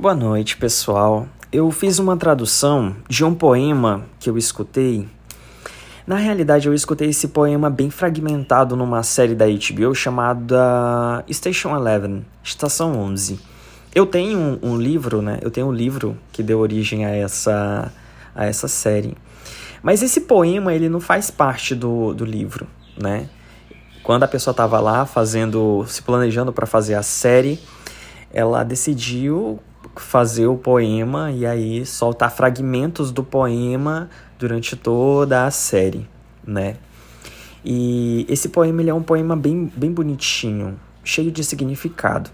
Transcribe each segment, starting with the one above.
Boa noite, pessoal. Eu fiz uma tradução de um poema que eu escutei. Na realidade, eu escutei esse poema bem fragmentado numa série da HBO chamada Station Eleven, Estação 11. Eu tenho um, um livro, né? Eu tenho um livro que deu origem a essa, a essa série. Mas esse poema, ele não faz parte do, do livro, né? Quando a pessoa estava lá fazendo, se planejando para fazer a série, ela decidiu fazer o poema e aí soltar fragmentos do poema durante toda a série, né? E esse poema ele é um poema bem, bem bonitinho, cheio de significado.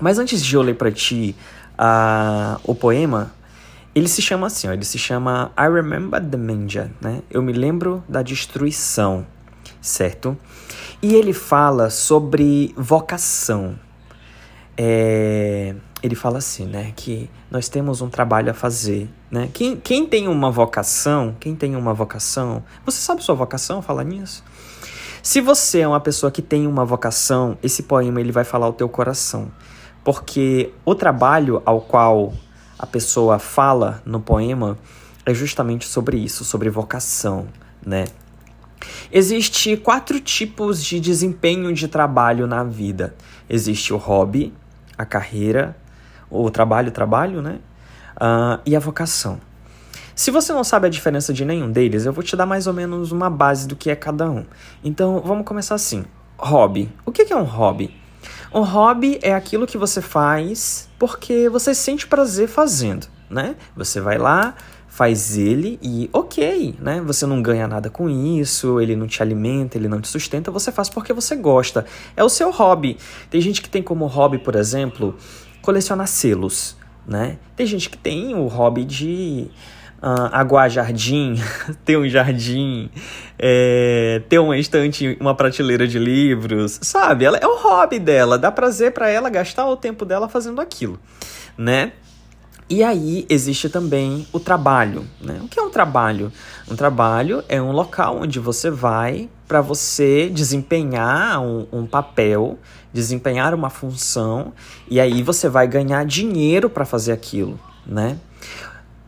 Mas antes de eu ler para ti uh, o poema, ele se chama assim, ó, ele se chama I Remember the Manja, né? Eu me lembro da destruição, certo? E ele fala sobre vocação. É ele fala assim, né, que nós temos um trabalho a fazer, né? Quem, quem tem uma vocação, quem tem uma vocação, você sabe sua vocação, fala nisso? Se você é uma pessoa que tem uma vocação, esse poema ele vai falar o teu coração, porque o trabalho ao qual a pessoa fala no poema é justamente sobre isso, sobre vocação, né? Existe quatro tipos de desempenho de trabalho na vida. Existe o hobby, a carreira, o trabalho, trabalho, né? Uh, e a vocação. Se você não sabe a diferença de nenhum deles, eu vou te dar mais ou menos uma base do que é cada um. Então, vamos começar assim. Hobby. O que é um hobby? Um hobby é aquilo que você faz porque você sente prazer fazendo, né? Você vai lá, faz ele e ok, né? Você não ganha nada com isso, ele não te alimenta, ele não te sustenta, você faz porque você gosta. É o seu hobby. Tem gente que tem como hobby, por exemplo, colecionar selos, né? Tem gente que tem o hobby de uh, aguar jardim, ter um jardim, é, ter uma estante, uma prateleira de livros, sabe? Ela, é o hobby dela, dá prazer para ela gastar o tempo dela fazendo aquilo, né? E aí existe também o trabalho. Né? O que é um trabalho? Um trabalho é um local onde você vai para você desempenhar um, um, papel, desempenhar uma função, e aí você vai ganhar dinheiro para fazer aquilo. Né?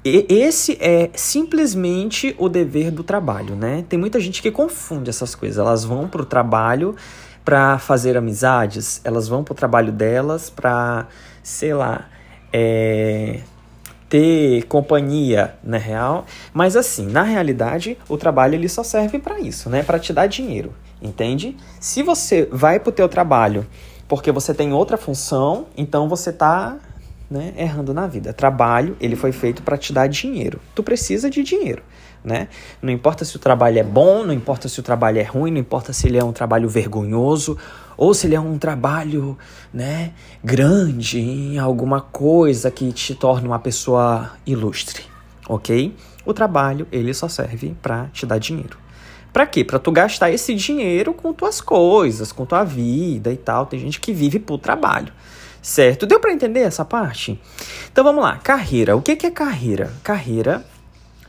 Esse é simplesmente o dever do trabalho. Né? Tem muita gente que confunde essas coisas. Elas vão para o trabalho para fazer amizades, elas vão para o trabalho delas para, sei lá, é, ter companhia, na real. Mas assim, na realidade, o trabalho ele só serve para isso, né? Para te dar dinheiro, entende? Se você vai pro teu trabalho porque você tem outra função, então você tá né, errando na vida. Trabalho, ele foi feito para te dar dinheiro. Tu precisa de dinheiro né? Não importa se o trabalho é bom, não importa se o trabalho é ruim, não importa se ele é um trabalho vergonhoso ou se ele é um trabalho, né, grande em alguma coisa que te torna uma pessoa ilustre, ok? O trabalho ele só serve para te dar dinheiro. Para quê? Para tu gastar esse dinheiro com tuas coisas, com tua vida e tal. Tem gente que vive por trabalho. Certo? Deu para entender essa parte? Então vamos lá. Carreira. O que é carreira? Carreira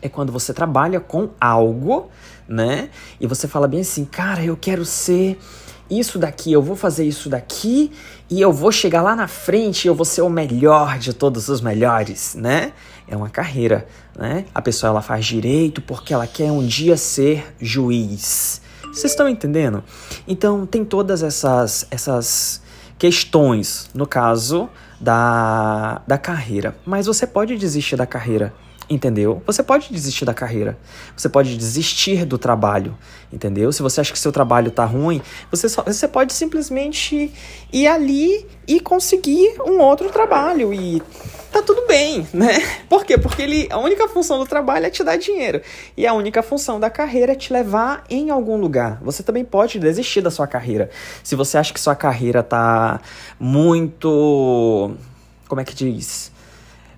é quando você trabalha com algo, né? E você fala bem assim, cara, eu quero ser isso daqui, eu vou fazer isso daqui e eu vou chegar lá na frente e eu vou ser o melhor de todos os melhores, né? É uma carreira, né? A pessoa ela faz direito porque ela quer um dia ser juiz. Vocês estão entendendo? Então tem todas essas essas questões no caso da, da carreira, mas você pode desistir da carreira Entendeu? Você pode desistir da carreira. Você pode desistir do trabalho. Entendeu? Se você acha que seu trabalho tá ruim, você, só, você pode simplesmente ir ali e conseguir um outro trabalho. E tá tudo bem, né? Por quê? Porque ele, a única função do trabalho é te dar dinheiro. E a única função da carreira é te levar em algum lugar. Você também pode desistir da sua carreira. Se você acha que sua carreira tá muito. Como é que diz?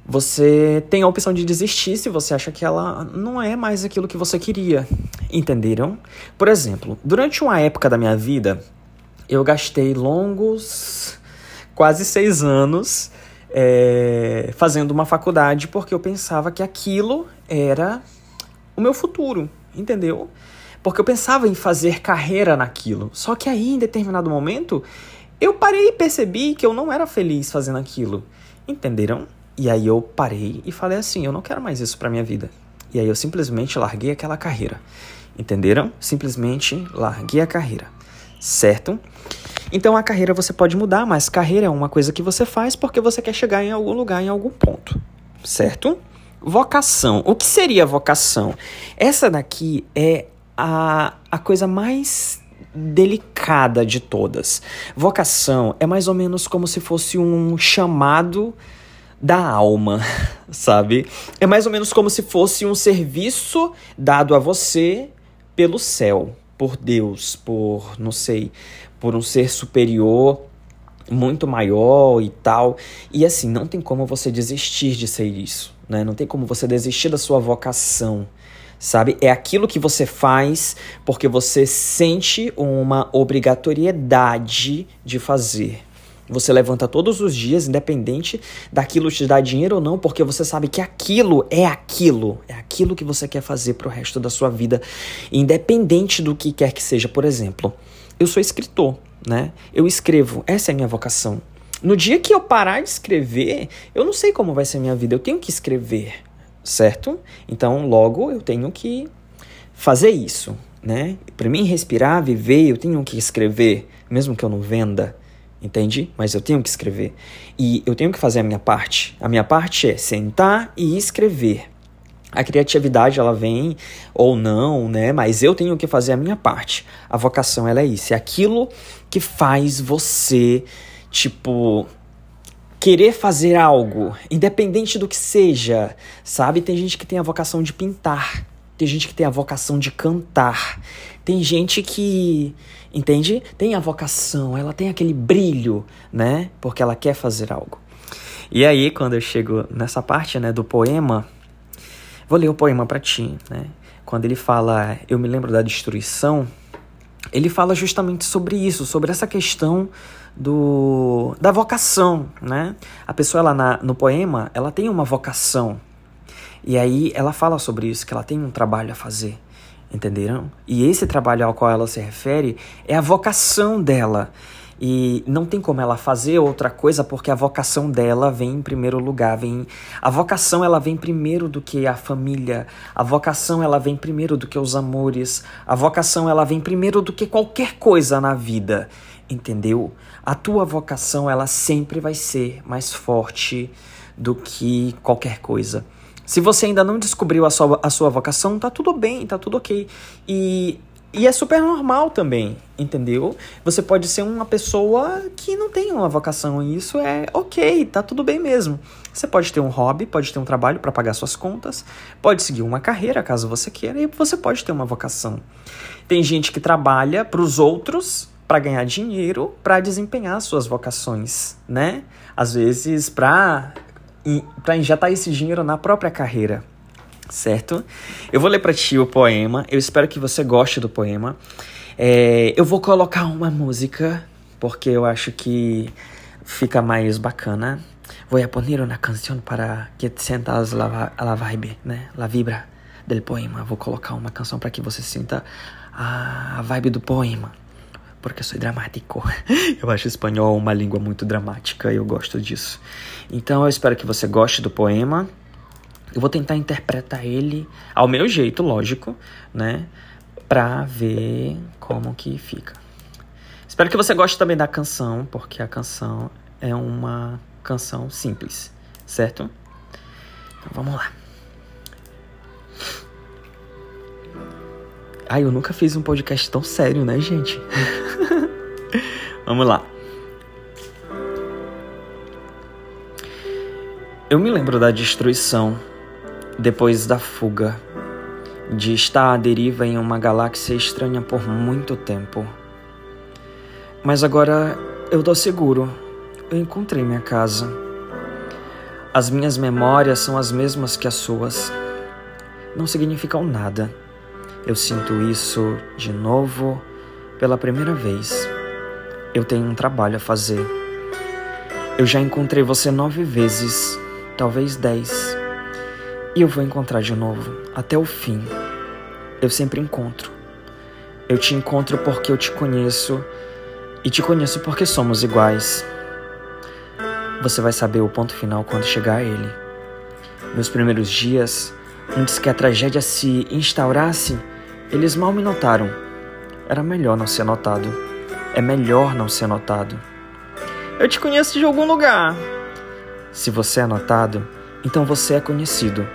Você tem a opção de desistir se você acha que ela não é mais aquilo que você queria. Entenderam? Por exemplo, durante uma época da minha vida, eu gastei longos, quase seis anos, é, fazendo uma faculdade porque eu pensava que aquilo era o meu futuro, entendeu? Porque eu pensava em fazer carreira naquilo. Só que aí, em determinado momento, eu parei e percebi que eu não era feliz fazendo aquilo. Entenderam? E aí eu parei e falei assim, eu não quero mais isso para minha vida. E aí eu simplesmente larguei aquela carreira. Entenderam? Simplesmente larguei a carreira. Certo? Então a carreira você pode mudar, mas carreira é uma coisa que você faz porque você quer chegar em algum lugar, em algum ponto. Certo? Vocação. O que seria vocação? Essa daqui é a, a coisa mais delicada de todas. Vocação é mais ou menos como se fosse um chamado da alma, sabe? É mais ou menos como se fosse um serviço dado a você pelo céu, por Deus, por, não sei, por um ser superior muito maior e tal. E assim, não tem como você desistir de ser isso, né? Não tem como você desistir da sua vocação sabe? É aquilo que você faz porque você sente uma obrigatoriedade de fazer. Você levanta todos os dias, independente daquilo te dar dinheiro ou não, porque você sabe que aquilo é aquilo, é aquilo que você quer fazer pro resto da sua vida, independente do que quer que seja. Por exemplo, eu sou escritor, né? Eu escrevo, essa é a minha vocação. No dia que eu parar de escrever, eu não sei como vai ser a minha vida, eu tenho que escrever certo? Então, logo eu tenho que fazer isso, né? Para mim respirar, viver, eu tenho que escrever, mesmo que eu não venda, entende? Mas eu tenho que escrever. E eu tenho que fazer a minha parte. A minha parte é sentar e escrever. A criatividade ela vem ou não, né? Mas eu tenho que fazer a minha parte. A vocação ela é isso, é aquilo que faz você tipo querer fazer algo, independente do que seja, sabe? Tem gente que tem a vocação de pintar, tem gente que tem a vocação de cantar, tem gente que, entende? Tem a vocação, ela tem aquele brilho, né? Porque ela quer fazer algo. E aí, quando eu chego nessa parte, né, do poema, vou ler o poema para ti, né? Quando ele fala, eu me lembro da destruição, ele fala justamente sobre isso, sobre essa questão do da vocação, né? A pessoa ela na, no poema, ela tem uma vocação. E aí ela fala sobre isso, que ela tem um trabalho a fazer. Entenderam? E esse trabalho ao qual ela se refere é a vocação dela. E não tem como ela fazer outra coisa porque a vocação dela vem em primeiro lugar, vem a vocação ela vem primeiro do que a família, a vocação ela vem primeiro do que os amores, a vocação ela vem primeiro do que qualquer coisa na vida, entendeu? A tua vocação ela sempre vai ser mais forte do que qualquer coisa. Se você ainda não descobriu a sua, a sua vocação, tá tudo bem, tá tudo ok. E e é super normal também, entendeu? Você pode ser uma pessoa que não tem uma vocação e isso é ok, tá tudo bem mesmo. Você pode ter um hobby, pode ter um trabalho para pagar suas contas, pode seguir uma carreira caso você queira e você pode ter uma vocação. Tem gente que trabalha para os outros para ganhar dinheiro, para desempenhar suas vocações, né? Às vezes para para injetar esse dinheiro na própria carreira certo? Eu vou ler para ti o poema. Eu espero que você goste do poema. É, eu vou colocar uma música porque eu acho que fica mais bacana. Vou a poner uma canção para que sientas la, la vibe, né? La vibra del poema. Vou colocar uma canção para que você sinta a vibe do poema. Porque sou dramático. Eu acho espanhol uma língua muito dramática e eu gosto disso. Então eu espero que você goste do poema. Eu vou tentar interpretar ele ao meu jeito, lógico, né? Pra ver como que fica. Espero que você goste também da canção, porque a canção é uma canção simples, certo? Então vamos lá. Ai, eu nunca fiz um podcast tão sério, né, gente? vamos lá. Eu me lembro da destruição depois da fuga, de estar à deriva em uma galáxia estranha por muito tempo. Mas agora eu tô seguro, eu encontrei minha casa. As minhas memórias são as mesmas que as suas. Não significam nada. Eu sinto isso de novo pela primeira vez. Eu tenho um trabalho a fazer. Eu já encontrei você nove vezes, talvez dez. E eu vou encontrar de novo, até o fim. Eu sempre encontro. Eu te encontro porque eu te conheço e te conheço porque somos iguais. Você vai saber o ponto final quando chegar a ele. Meus primeiros dias, antes que a tragédia se instaurasse, eles mal me notaram. Era melhor não ser notado. É melhor não ser notado. Eu te conheço de algum lugar. Se você é notado, então você é conhecido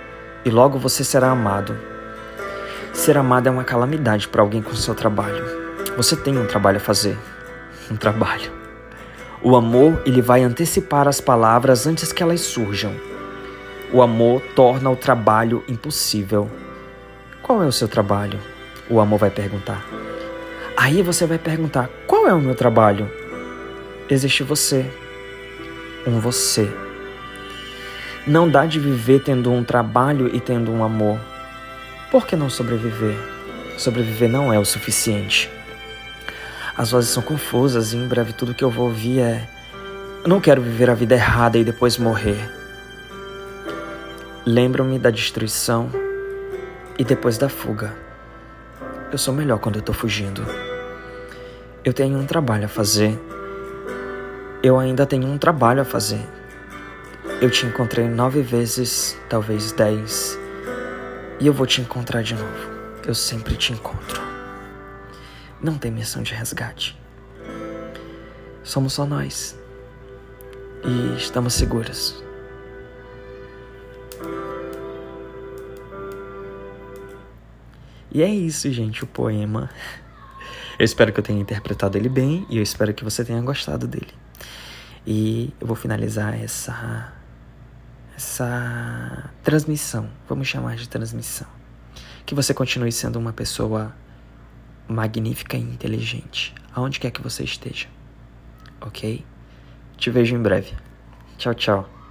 e logo você será amado. Ser amado é uma calamidade para alguém com seu trabalho. Você tem um trabalho a fazer. Um trabalho. O amor, ele vai antecipar as palavras antes que elas surjam. O amor torna o trabalho impossível. Qual é o seu trabalho? O amor vai perguntar. Aí você vai perguntar: qual é o meu trabalho? Existe você. Um você. Não dá de viver tendo um trabalho e tendo um amor. Por que não sobreviver? Sobreviver não é o suficiente. As vozes são confusas e em breve tudo que eu vou ouvir é: Eu não quero viver a vida errada e depois morrer. Lembro-me da destruição e depois da fuga. Eu sou melhor quando eu tô fugindo. Eu tenho um trabalho a fazer. Eu ainda tenho um trabalho a fazer. Eu te encontrei nove vezes, talvez dez, e eu vou te encontrar de novo. Eu sempre te encontro. Não tem missão de resgate. Somos só nós. E estamos seguros. E é isso, gente, o poema. Eu espero que eu tenha interpretado ele bem e eu espero que você tenha gostado dele. E eu vou finalizar essa essa transmissão, vamos chamar de transmissão. Que você continue sendo uma pessoa magnífica e inteligente, aonde quer que você esteja. OK? Te vejo em breve. Tchau, tchau.